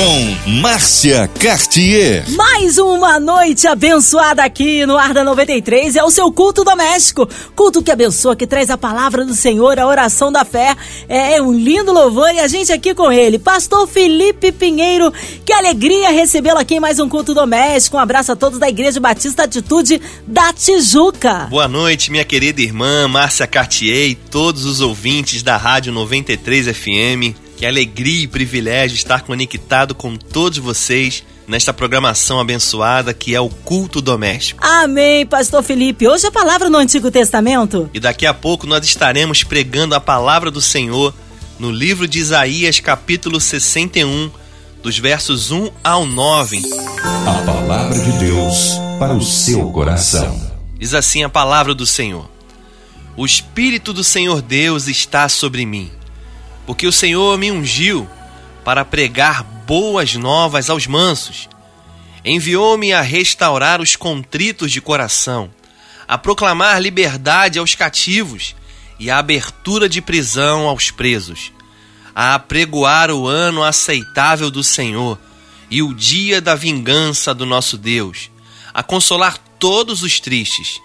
com Márcia Cartier. Mais uma noite abençoada aqui no Arda 93. É o seu culto doméstico. Culto que abençoa, que traz a palavra do Senhor, a oração da fé. É um lindo louvor e a gente aqui com ele, Pastor Felipe Pinheiro. Que alegria recebê-lo aqui em mais um culto doméstico. Um abraço a todos da Igreja Batista Atitude da Tijuca. Boa noite, minha querida irmã Márcia Cartier e todos os ouvintes da Rádio 93 FM. Que alegria e privilégio estar conectado com todos vocês nesta programação abençoada que é o culto doméstico. Amém, Pastor Felipe. Hoje a palavra no Antigo Testamento. E daqui a pouco nós estaremos pregando a palavra do Senhor no livro de Isaías, capítulo 61, dos versos 1 ao 9. A palavra de Deus para o seu coração. Diz assim a palavra do Senhor: O Espírito do Senhor Deus está sobre mim porque o Senhor me ungiu para pregar boas novas aos mansos. Enviou-me a restaurar os contritos de coração, a proclamar liberdade aos cativos e a abertura de prisão aos presos, a apregoar o ano aceitável do Senhor e o dia da vingança do nosso Deus, a consolar todos os tristes,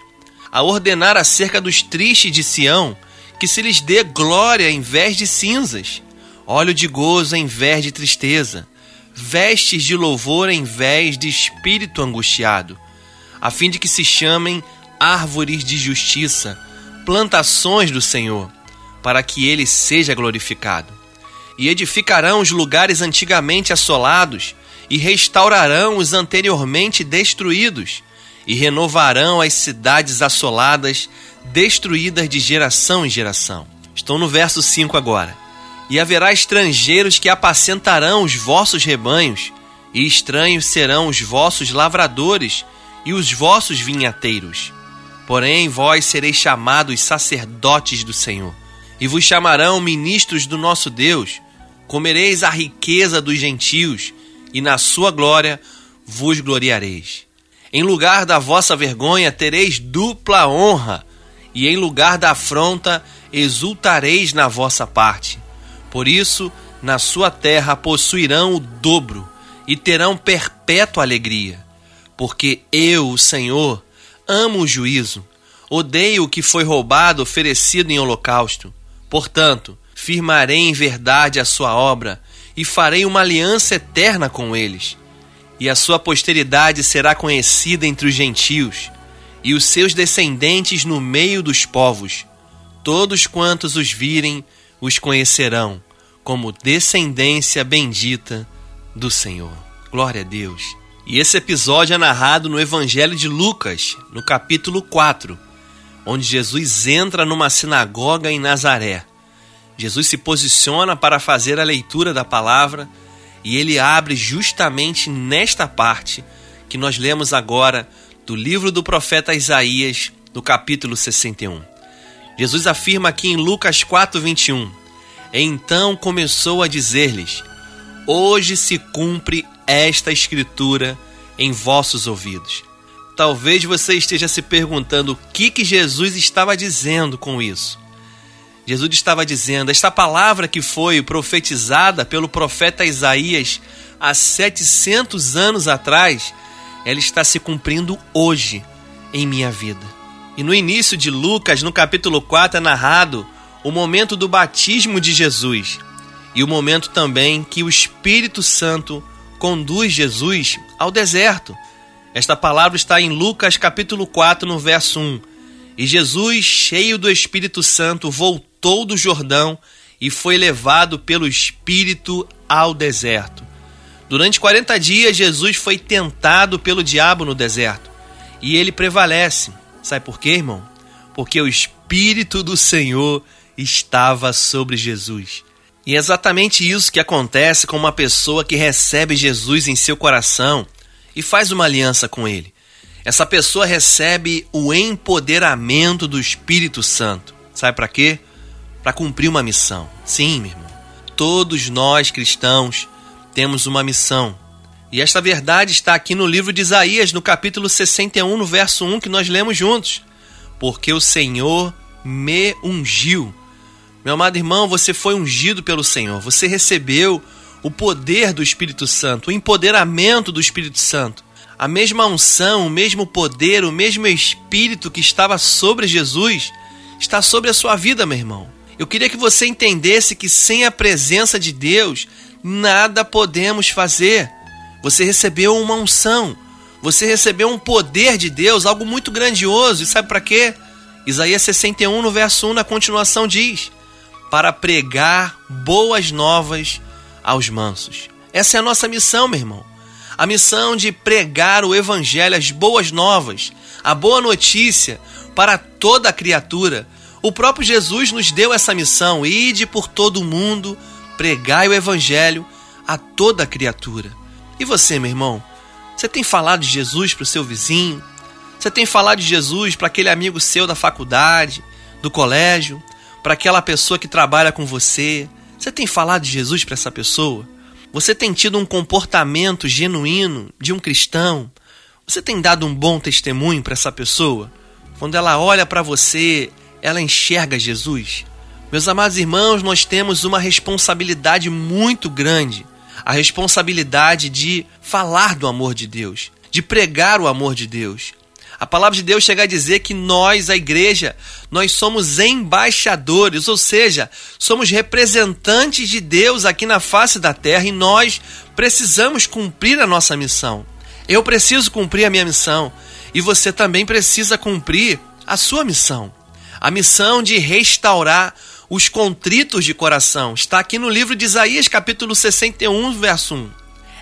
a ordenar acerca dos tristes de Sião que se lhes dê glória em vez de cinzas, óleo de gozo em vez de tristeza, vestes de louvor em vez de espírito angustiado, a fim de que se chamem árvores de justiça, plantações do Senhor, para que ele seja glorificado. E edificarão os lugares antigamente assolados, e restaurarão os anteriormente destruídos, e renovarão as cidades assoladas destruídas de geração em geração. Estou no verso 5 agora. E haverá estrangeiros que apacentarão os vossos rebanhos, e estranhos serão os vossos lavradores e os vossos vinhateiros. Porém, vós sereis chamados sacerdotes do Senhor, e vos chamarão ministros do nosso Deus. Comereis a riqueza dos gentios, e na sua glória vos gloriareis. Em lugar da vossa vergonha tereis dupla honra e em lugar da afronta exultareis na vossa parte. Por isso, na sua terra possuirão o dobro e terão perpétua alegria. Porque eu, o Senhor, amo o juízo, odeio o que foi roubado oferecido em holocausto. Portanto, firmarei em verdade a sua obra e farei uma aliança eterna com eles. E a sua posteridade será conhecida entre os gentios e os seus descendentes no meio dos povos. Todos quantos os virem os conhecerão como descendência bendita do Senhor. Glória a Deus. E esse episódio é narrado no Evangelho de Lucas, no capítulo 4, onde Jesus entra numa sinagoga em Nazaré. Jesus se posiciona para fazer a leitura da palavra e ele abre justamente nesta parte que nós lemos agora do livro do profeta Isaías, no capítulo 61. Jesus afirma aqui em Lucas 4:21. Então começou a dizer-lhes: Hoje se cumpre esta escritura em vossos ouvidos. Talvez você esteja se perguntando o que que Jesus estava dizendo com isso. Jesus estava dizendo: esta palavra que foi profetizada pelo profeta Isaías há 700 anos atrás ela está se cumprindo hoje em minha vida. E no início de Lucas, no capítulo 4, é narrado o momento do batismo de Jesus e o momento também que o Espírito Santo conduz Jesus ao deserto. Esta palavra está em Lucas capítulo 4, no verso 1. E Jesus, cheio do Espírito Santo, voltou do Jordão e foi levado pelo Espírito ao deserto Durante 40 dias, Jesus foi tentado pelo diabo no deserto e ele prevalece. Sabe por quê, irmão? Porque o Espírito do Senhor estava sobre Jesus. E é exatamente isso que acontece com uma pessoa que recebe Jesus em seu coração e faz uma aliança com ele. Essa pessoa recebe o empoderamento do Espírito Santo. Sabe para quê? Para cumprir uma missão. Sim, meu irmão. Todos nós cristãos temos uma missão. E esta verdade está aqui no livro de Isaías, no capítulo 61, no verso 1, que nós lemos juntos. Porque o Senhor me ungiu. Meu amado irmão, você foi ungido pelo Senhor. Você recebeu o poder do Espírito Santo, o empoderamento do Espírito Santo. A mesma unção, o mesmo poder, o mesmo Espírito que estava sobre Jesus está sobre a sua vida, meu irmão. Eu queria que você entendesse que sem a presença de Deus, nada podemos fazer. Você recebeu uma unção, você recebeu um poder de Deus, algo muito grandioso. E sabe para quê? Isaías 61, no verso 1, na continuação, diz: Para pregar boas novas aos mansos. Essa é a nossa missão, meu irmão a missão de pregar o Evangelho, as boas novas, a boa notícia para toda a criatura. O próprio Jesus nos deu essa missão: ide por todo o mundo, pregai o Evangelho a toda criatura. E você, meu irmão, você tem falado de Jesus para o seu vizinho? Você tem falado de Jesus para aquele amigo seu da faculdade, do colégio, para aquela pessoa que trabalha com você? Você tem falado de Jesus para essa pessoa? Você tem tido um comportamento genuíno de um cristão? Você tem dado um bom testemunho para essa pessoa? Quando ela olha para você, ela enxerga Jesus? Meus amados irmãos, nós temos uma responsabilidade muito grande a responsabilidade de falar do amor de Deus, de pregar o amor de Deus. A palavra de Deus chega a dizer que nós, a igreja, nós somos embaixadores, ou seja, somos representantes de Deus aqui na face da terra e nós precisamos cumprir a nossa missão. Eu preciso cumprir a minha missão e você também precisa cumprir a sua missão. A missão de restaurar os contritos de coração. Está aqui no livro de Isaías, capítulo 61, verso 1.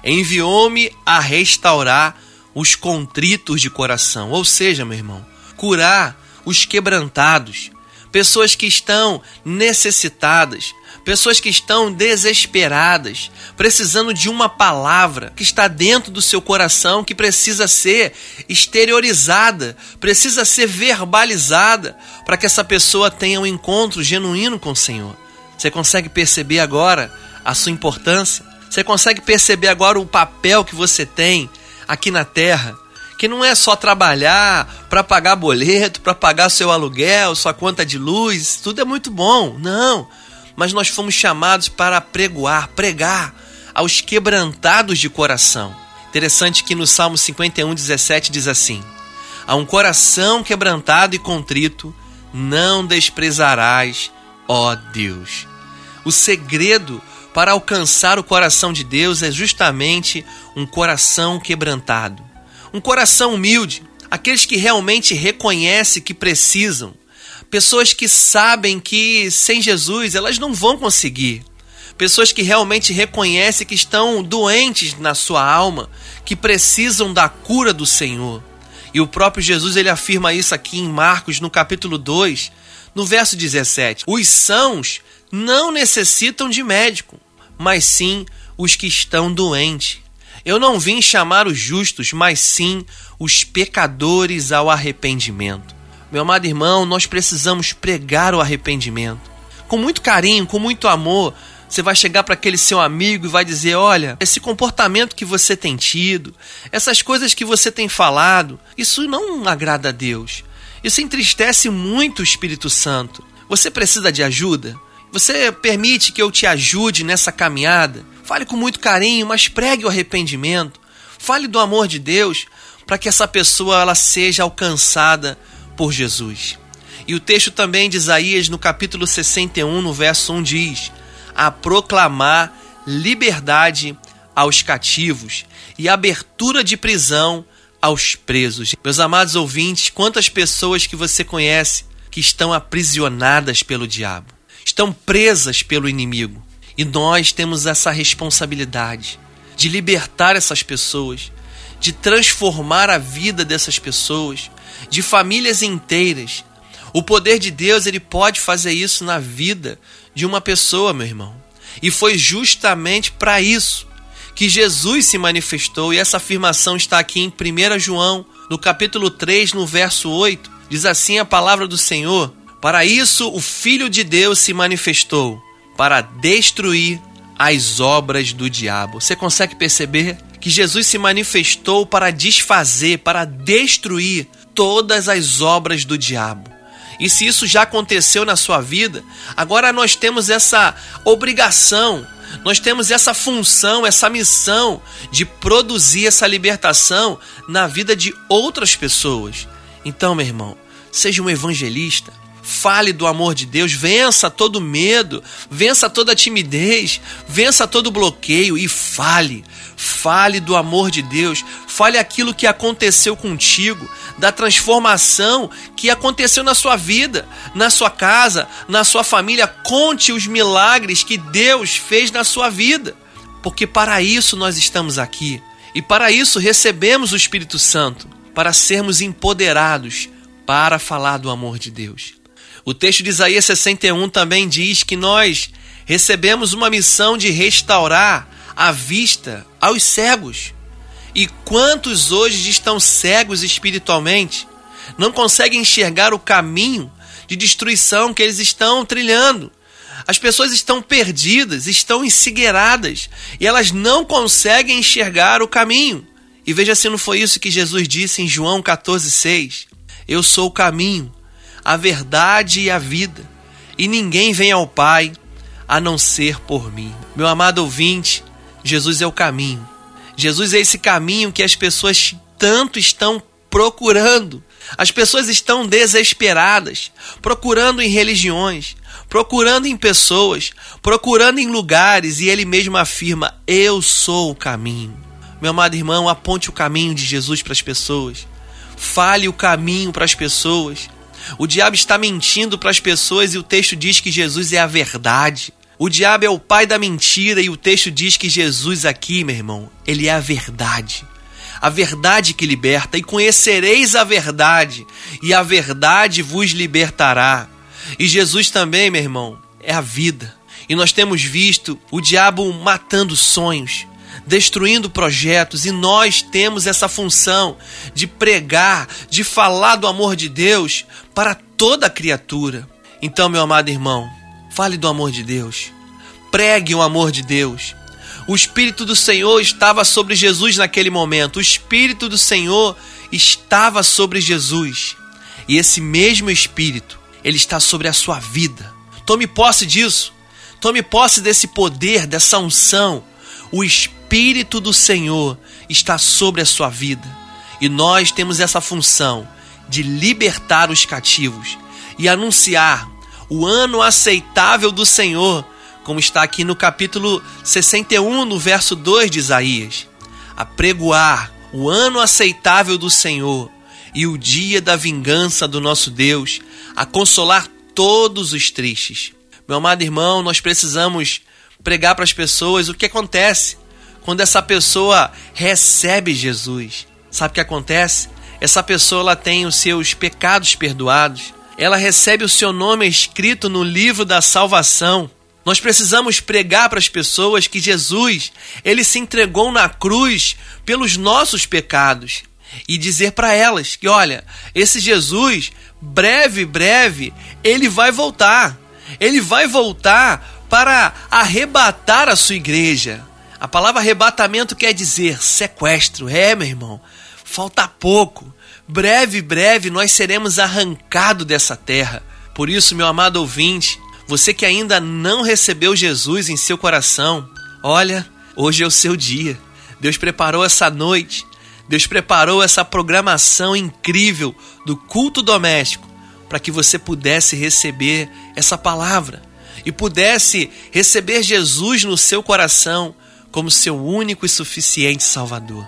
Enviou-me a restaurar os contritos de coração, ou seja, meu irmão, curar os quebrantados, pessoas que estão necessitadas, pessoas que estão desesperadas, precisando de uma palavra que está dentro do seu coração, que precisa ser exteriorizada, precisa ser verbalizada, para que essa pessoa tenha um encontro genuíno com o Senhor. Você consegue perceber agora a sua importância? Você consegue perceber agora o papel que você tem aqui na terra, que não é só trabalhar para pagar boleto, para pagar seu aluguel, sua conta de luz, tudo é muito bom. Não, mas nós fomos chamados para pregoar, pregar aos quebrantados de coração. Interessante que no Salmo 51, 17 diz assim: A um coração quebrantado e contrito, não desprezarás, ó Deus. O segredo para alcançar o coração de Deus é justamente um coração quebrantado, um coração humilde, aqueles que realmente reconhecem que precisam, pessoas que sabem que sem Jesus elas não vão conseguir, pessoas que realmente reconhecem que estão doentes na sua alma, que precisam da cura do Senhor. E o próprio Jesus ele afirma isso aqui em Marcos, no capítulo 2, no verso 17. Os sãos não necessitam de médico, mas sim os que estão doentes. Eu não vim chamar os justos, mas sim os pecadores ao arrependimento. Meu amado irmão, nós precisamos pregar o arrependimento. Com muito carinho, com muito amor, você vai chegar para aquele seu amigo e vai dizer: Olha, esse comportamento que você tem tido, essas coisas que você tem falado, isso não agrada a Deus. Isso entristece muito o Espírito Santo. Você precisa de ajuda? Você permite que eu te ajude nessa caminhada? Fale com muito carinho, mas pregue o arrependimento. Fale do amor de Deus para que essa pessoa ela seja alcançada por Jesus. E o texto também de Isaías, no capítulo 61, no verso 1, diz: A proclamar liberdade aos cativos e abertura de prisão aos presos. Meus amados ouvintes, quantas pessoas que você conhece que estão aprisionadas pelo diabo? estão presas pelo inimigo. E nós temos essa responsabilidade de libertar essas pessoas, de transformar a vida dessas pessoas, de famílias inteiras. O poder de Deus, ele pode fazer isso na vida de uma pessoa, meu irmão. E foi justamente para isso que Jesus se manifestou, e essa afirmação está aqui em 1 João, no capítulo 3, no verso 8. Diz assim a palavra do Senhor: para isso, o Filho de Deus se manifestou para destruir as obras do diabo. Você consegue perceber que Jesus se manifestou para desfazer, para destruir todas as obras do diabo. E se isso já aconteceu na sua vida, agora nós temos essa obrigação, nós temos essa função, essa missão de produzir essa libertação na vida de outras pessoas. Então, meu irmão, seja um evangelista, Fale do amor de Deus, vença todo medo, vença toda timidez, vença todo bloqueio e fale. Fale do amor de Deus, fale aquilo que aconteceu contigo, da transformação que aconteceu na sua vida, na sua casa, na sua família. Conte os milagres que Deus fez na sua vida, porque para isso nós estamos aqui e para isso recebemos o Espírito Santo para sermos empoderados para falar do amor de Deus. O texto de Isaías 61 também diz que nós recebemos uma missão de restaurar a vista aos cegos. E quantos hoje estão cegos espiritualmente, não conseguem enxergar o caminho de destruição que eles estão trilhando. As pessoas estão perdidas, estão ensigueiradas e elas não conseguem enxergar o caminho. E veja se não foi isso que Jesus disse em João 14,6: Eu sou o caminho, a verdade e a vida, e ninguém vem ao Pai a não ser por mim. Meu amado ouvinte, Jesus é o caminho. Jesus é esse caminho que as pessoas tanto estão procurando. As pessoas estão desesperadas, procurando em religiões, procurando em pessoas, procurando em lugares, e ele mesmo afirma: Eu sou o caminho. Meu amado irmão, aponte o caminho de Jesus para as pessoas. Fale o caminho para as pessoas. O diabo está mentindo para as pessoas e o texto diz que Jesus é a verdade. O diabo é o pai da mentira e o texto diz que Jesus aqui, meu irmão, ele é a verdade. A verdade que liberta, e conhecereis a verdade, e a verdade vos libertará. E Jesus também, meu irmão, é a vida. E nós temos visto o diabo matando sonhos, destruindo projetos, e nós temos essa função de pregar, de falar do amor de Deus para toda criatura. Então, meu amado irmão, fale do amor de Deus, pregue o amor de Deus. O Espírito do Senhor estava sobre Jesus naquele momento, o Espírito do Senhor estava sobre Jesus, e esse mesmo Espírito, ele está sobre a sua vida. Tome posse disso. Tome posse desse poder, dessa unção. O Espírito do Senhor está sobre a sua vida. E nós temos essa função de libertar os cativos e anunciar o ano aceitável do Senhor, como está aqui no capítulo 61, no verso 2 de Isaías. Apregoar o ano aceitável do Senhor e o dia da vingança do nosso Deus, a consolar todos os tristes. Meu amado irmão, nós precisamos pregar para as pessoas o que acontece quando essa pessoa recebe Jesus, sabe o que acontece? Essa pessoa ela tem os seus pecados perdoados. Ela recebe o seu nome escrito no livro da salvação. Nós precisamos pregar para as pessoas que Jesus, ele se entregou na cruz pelos nossos pecados e dizer para elas que, olha, esse Jesus, breve, breve, ele vai voltar. Ele vai voltar para arrebatar a sua igreja. A palavra arrebatamento quer dizer sequestro. É, meu irmão, falta pouco. Breve, breve nós seremos arrancados dessa terra. Por isso, meu amado ouvinte, você que ainda não recebeu Jesus em seu coração, olha, hoje é o seu dia. Deus preparou essa noite, Deus preparou essa programação incrível do culto doméstico para que você pudesse receber essa palavra e pudesse receber Jesus no seu coração como seu único e suficiente Salvador.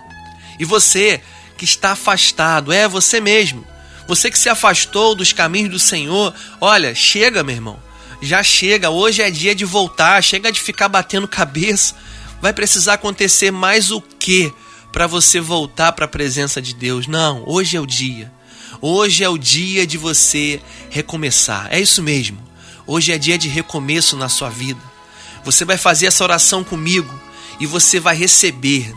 E você que está afastado, é você mesmo, você que se afastou dos caminhos do Senhor, olha, chega, meu irmão, já chega, hoje é dia de voltar, chega de ficar batendo cabeça. Vai precisar acontecer mais o que para você voltar para a presença de Deus? Não, hoje é o dia. Hoje é o dia de você recomeçar. É isso mesmo. Hoje é dia de recomeço na sua vida. Você vai fazer essa oração comigo e você vai receber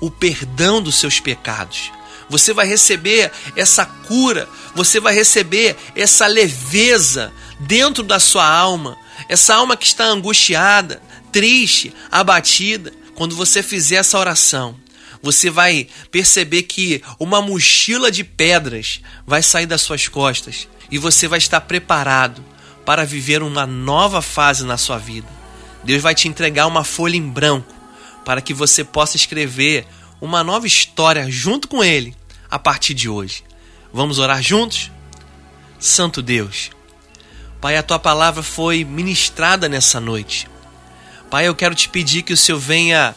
o perdão dos seus pecados. Você vai receber essa cura, você vai receber essa leveza dentro da sua alma, essa alma que está angustiada, triste, abatida. Quando você fizer essa oração, você vai perceber que uma mochila de pedras vai sair das suas costas e você vai estar preparado para viver uma nova fase na sua vida. Deus vai te entregar uma folha em branco para que você possa escrever uma nova história junto com Ele a partir de hoje. Vamos orar juntos? Santo Deus, Pai, a tua palavra foi ministrada nessa noite. Pai, eu quero te pedir que o Senhor venha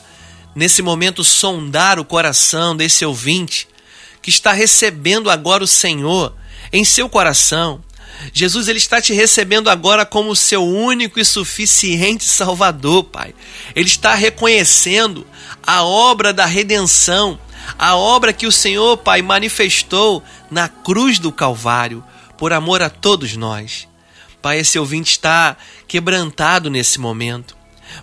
nesse momento sondar o coração desse ouvinte que está recebendo agora o Senhor em seu coração. Jesus ele está te recebendo agora como seu único e suficiente Salvador, Pai. Ele está reconhecendo a obra da redenção, a obra que o Senhor, Pai, manifestou na cruz do Calvário, por amor a todos nós. Pai, esse ouvinte está quebrantado nesse momento.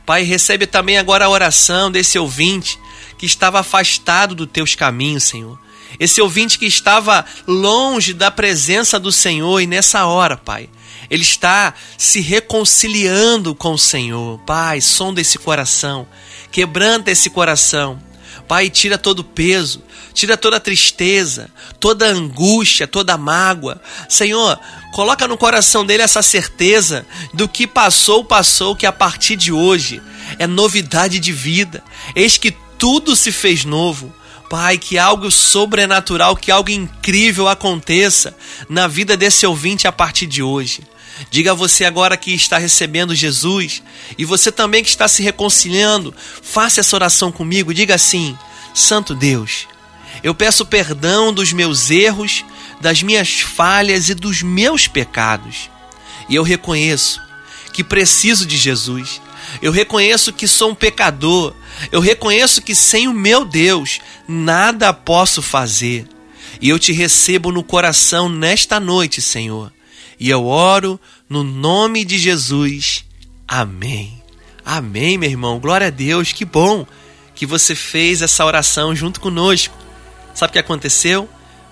Pai, recebe também agora a oração desse ouvinte que estava afastado dos teus caminhos, Senhor. Esse ouvinte que estava longe da presença do Senhor e nessa hora, Pai, ele está se reconciliando com o Senhor. Pai, sonda esse coração, quebranta esse coração. Pai, tira todo o peso, tira toda a tristeza, toda a angústia, toda a mágoa. Senhor, coloca no coração dele essa certeza do que passou, passou, que a partir de hoje é novidade de vida. Eis que tudo se fez novo. Pai, que algo sobrenatural, que algo incrível aconteça na vida desse ouvinte a partir de hoje. Diga a você agora que está recebendo Jesus e você também que está se reconciliando, faça essa oração comigo. Diga assim: Santo Deus, eu peço perdão dos meus erros, das minhas falhas e dos meus pecados. E eu reconheço que preciso de Jesus. Eu reconheço que sou um pecador. Eu reconheço que sem o meu Deus nada posso fazer. E eu te recebo no coração nesta noite, Senhor e eu oro no nome de Jesus. Amém. Amém, meu irmão. Glória a Deus. Que bom que você fez essa oração junto conosco. Sabe o que aconteceu?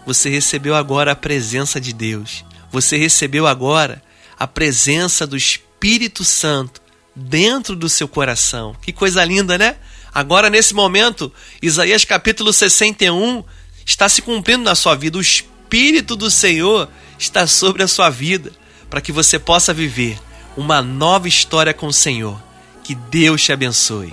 Você recebeu agora a presença de Deus. Você recebeu agora a presença do Espírito Santo dentro do seu coração. Que coisa linda, né? Agora, nesse momento, Isaías capítulo 61 está se cumprindo na sua vida. O Espírito do Senhor está sobre a sua vida, para que você possa viver uma nova história com o Senhor. Que Deus te abençoe.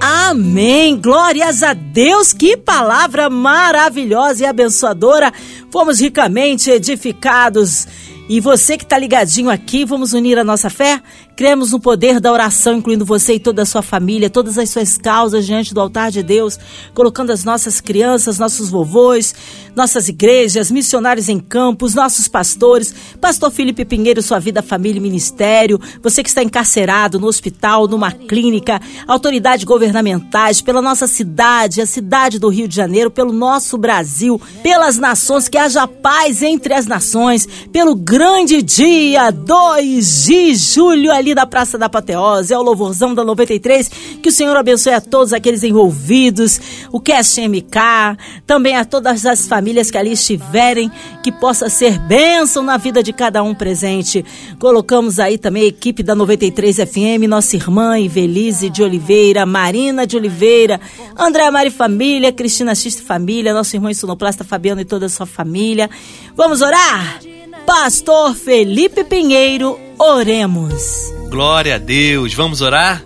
Amém. Glórias a Deus. Que palavra maravilhosa e abençoadora. Fomos ricamente edificados. E você que está ligadinho aqui, vamos unir a nossa fé? Cremos no poder da oração, incluindo você e toda a sua família, todas as suas causas diante do altar de Deus, colocando as nossas crianças, nossos vovôs, nossas igrejas, missionários em campos, nossos pastores, pastor Felipe Pinheiro, sua vida, família e ministério, você que está encarcerado no hospital, numa clínica, autoridades governamentais, pela nossa cidade, a cidade do Rio de Janeiro, pelo nosso Brasil, pelas nações, que haja paz entre as nações, pelo grande dia 2 de julho, ali da Praça da Apoteose, é o louvorzão da 93. Que o Senhor abençoe a todos aqueles envolvidos, o Cast MK, também a todas as famílias que ali estiverem, que possa ser bênção na vida de cada um presente. Colocamos aí também a equipe da 93 FM, nossa irmã Ivelise de Oliveira, Marina de Oliveira, André Mari Família, Cristina Xista Família, nosso irmão Sonoplasta Fabiano e toda a sua família. Vamos orar? Pastor Felipe Pinheiro, oremos. Glória a Deus, vamos orar?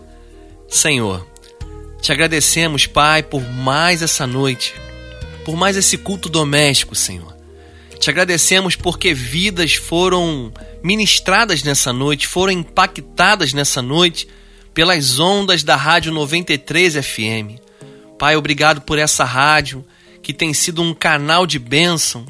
Senhor, te agradecemos, Pai, por mais essa noite, por mais esse culto doméstico, Senhor. Te agradecemos porque vidas foram ministradas nessa noite, foram impactadas nessa noite pelas ondas da Rádio 93 FM. Pai, obrigado por essa rádio que tem sido um canal de bênção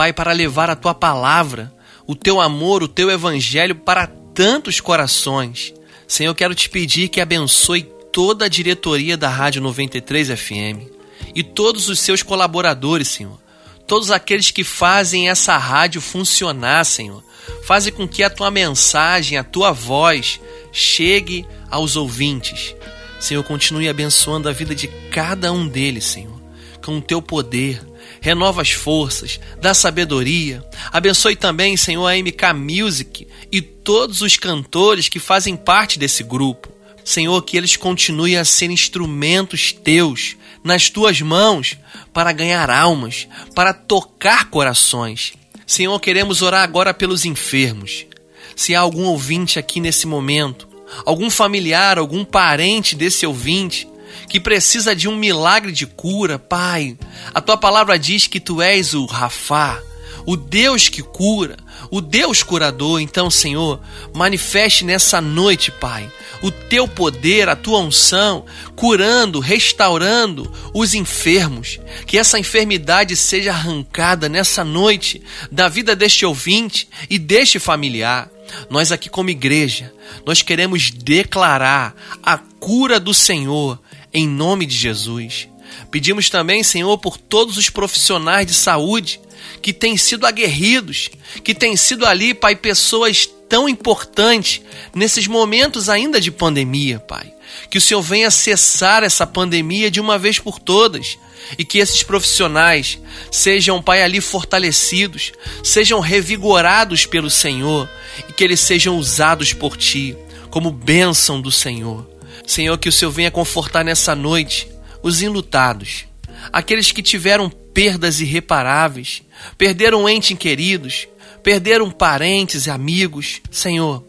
Pai, para levar a tua palavra, o teu amor, o teu evangelho para tantos corações. Senhor, eu quero te pedir que abençoe toda a diretoria da Rádio 93 FM e todos os seus colaboradores, Senhor. Todos aqueles que fazem essa rádio funcionar, Senhor. Fazem com que a tua mensagem, a tua voz chegue aos ouvintes. Senhor, continue abençoando a vida de cada um deles, Senhor, com o teu poder, renova as forças, dá sabedoria. Abençoe também, Senhor, a MK Music e todos os cantores que fazem parte desse grupo. Senhor, que eles continuem a ser instrumentos teus nas tuas mãos para ganhar almas, para tocar corações. Senhor, queremos orar agora pelos enfermos. Se há algum ouvinte aqui nesse momento, algum familiar, algum parente desse ouvinte que precisa de um milagre de cura, Pai, a tua palavra diz que tu és o Rafá, o Deus que cura, o Deus curador. Então, Senhor, manifeste nessa noite, Pai, o teu poder, a tua unção, curando, restaurando os enfermos. Que essa enfermidade seja arrancada nessa noite da vida deste ouvinte e deste familiar. Nós aqui como igreja, nós queremos declarar a cura do Senhor em nome de Jesus. Pedimos também, Senhor, por todos os profissionais de saúde que têm sido aguerridos, que têm sido ali, Pai, pessoas tão importantes nesses momentos ainda de pandemia, Pai. Que o Senhor venha cessar essa pandemia de uma vez por todas e que esses profissionais sejam, Pai, ali fortalecidos, sejam revigorados pelo Senhor e que eles sejam usados por Ti como bênção do Senhor. Senhor, que o Senhor venha confortar nessa noite os enlutados, aqueles que tiveram perdas irreparáveis, perderam entes queridos, perderam parentes e amigos. Senhor,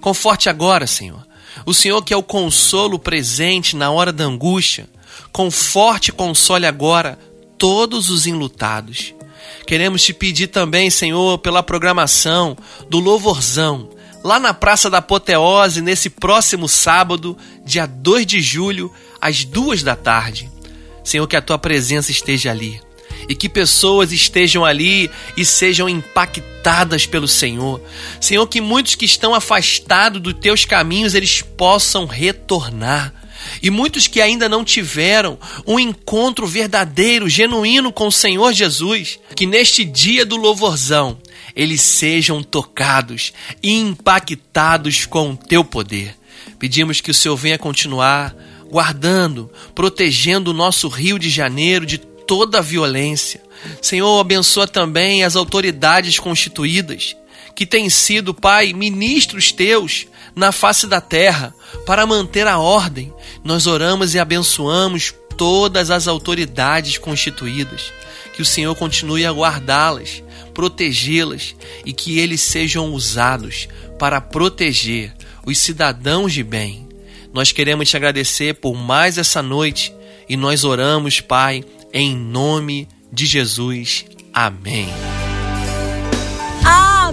conforte agora, Senhor. O Senhor que é o consolo presente na hora da angústia, conforte e console agora todos os enlutados. Queremos te pedir também, Senhor, pela programação do Louvorzão, lá na Praça da Apoteose, nesse próximo sábado, dia 2 de julho, às duas da tarde. Senhor, que a tua presença esteja ali e que pessoas estejam ali e sejam impactadas pelo Senhor. Senhor, que muitos que estão afastados dos teus caminhos eles possam retornar. E muitos que ainda não tiveram um encontro verdadeiro, genuíno com o Senhor Jesus, que neste dia do louvorzão eles sejam tocados e impactados com o teu poder. Pedimos que o Senhor venha continuar guardando, protegendo o nosso Rio de Janeiro de toda a violência. Senhor, abençoa também as autoridades constituídas, que têm sido, Pai, ministros teus na face da terra para manter a ordem. Nós oramos e abençoamos todas as autoridades constituídas. Que o Senhor continue a guardá-las, protegê-las e que eles sejam usados para proteger os cidadãos de bem. Nós queremos te agradecer por mais essa noite e nós oramos, Pai, em nome de Jesus. Amém.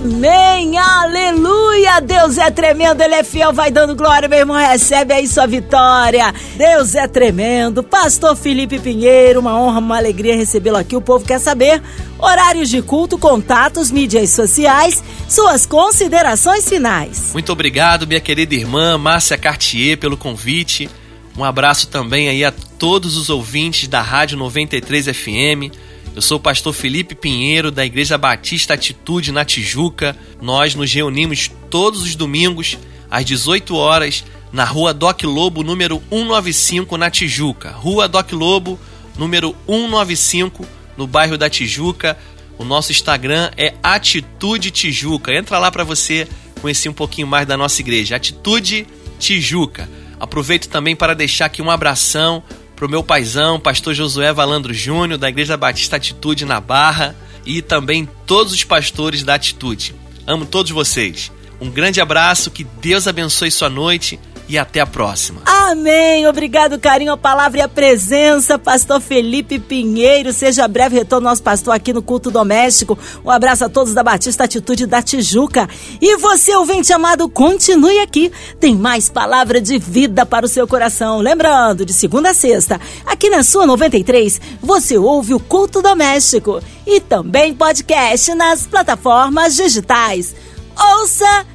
Amém, aleluia. Deus é tremendo, Ele é fiel, vai dando glória, meu irmão. Recebe aí sua vitória. Deus é tremendo. Pastor Felipe Pinheiro, uma honra, uma alegria recebê-lo aqui. O povo quer saber horários de culto, contatos, mídias sociais, suas considerações finais. Muito obrigado, minha querida irmã Márcia Cartier, pelo convite. Um abraço também aí a todos os ouvintes da Rádio 93 FM. Eu sou o pastor Felipe Pinheiro, da Igreja Batista Atitude na Tijuca. Nós nos reunimos todos os domingos, às 18 horas, na rua Doc Lobo, número 195, na Tijuca. Rua Doc Lobo, número 195, no bairro da Tijuca. O nosso Instagram é Atitude Tijuca. Entra lá para você conhecer um pouquinho mais da nossa igreja. Atitude Tijuca. Aproveito também para deixar aqui um abração pro meu paizão, pastor Josué Valandro Júnior, da Igreja Batista Atitude na Barra, e também todos os pastores da Atitude. Amo todos vocês. Um grande abraço, que Deus abençoe sua noite e até a próxima. Amém. Obrigado, carinho, a palavra e a presença, pastor Felipe Pinheiro. Seja breve retorno nosso pastor aqui no culto doméstico. Um abraço a todos da Batista Atitude da Tijuca. E você, ouvinte amado, continue aqui. Tem mais palavra de vida para o seu coração. Lembrando, de segunda a sexta, aqui na sua 93, você ouve o culto doméstico e também podcast nas plataformas digitais. Ouça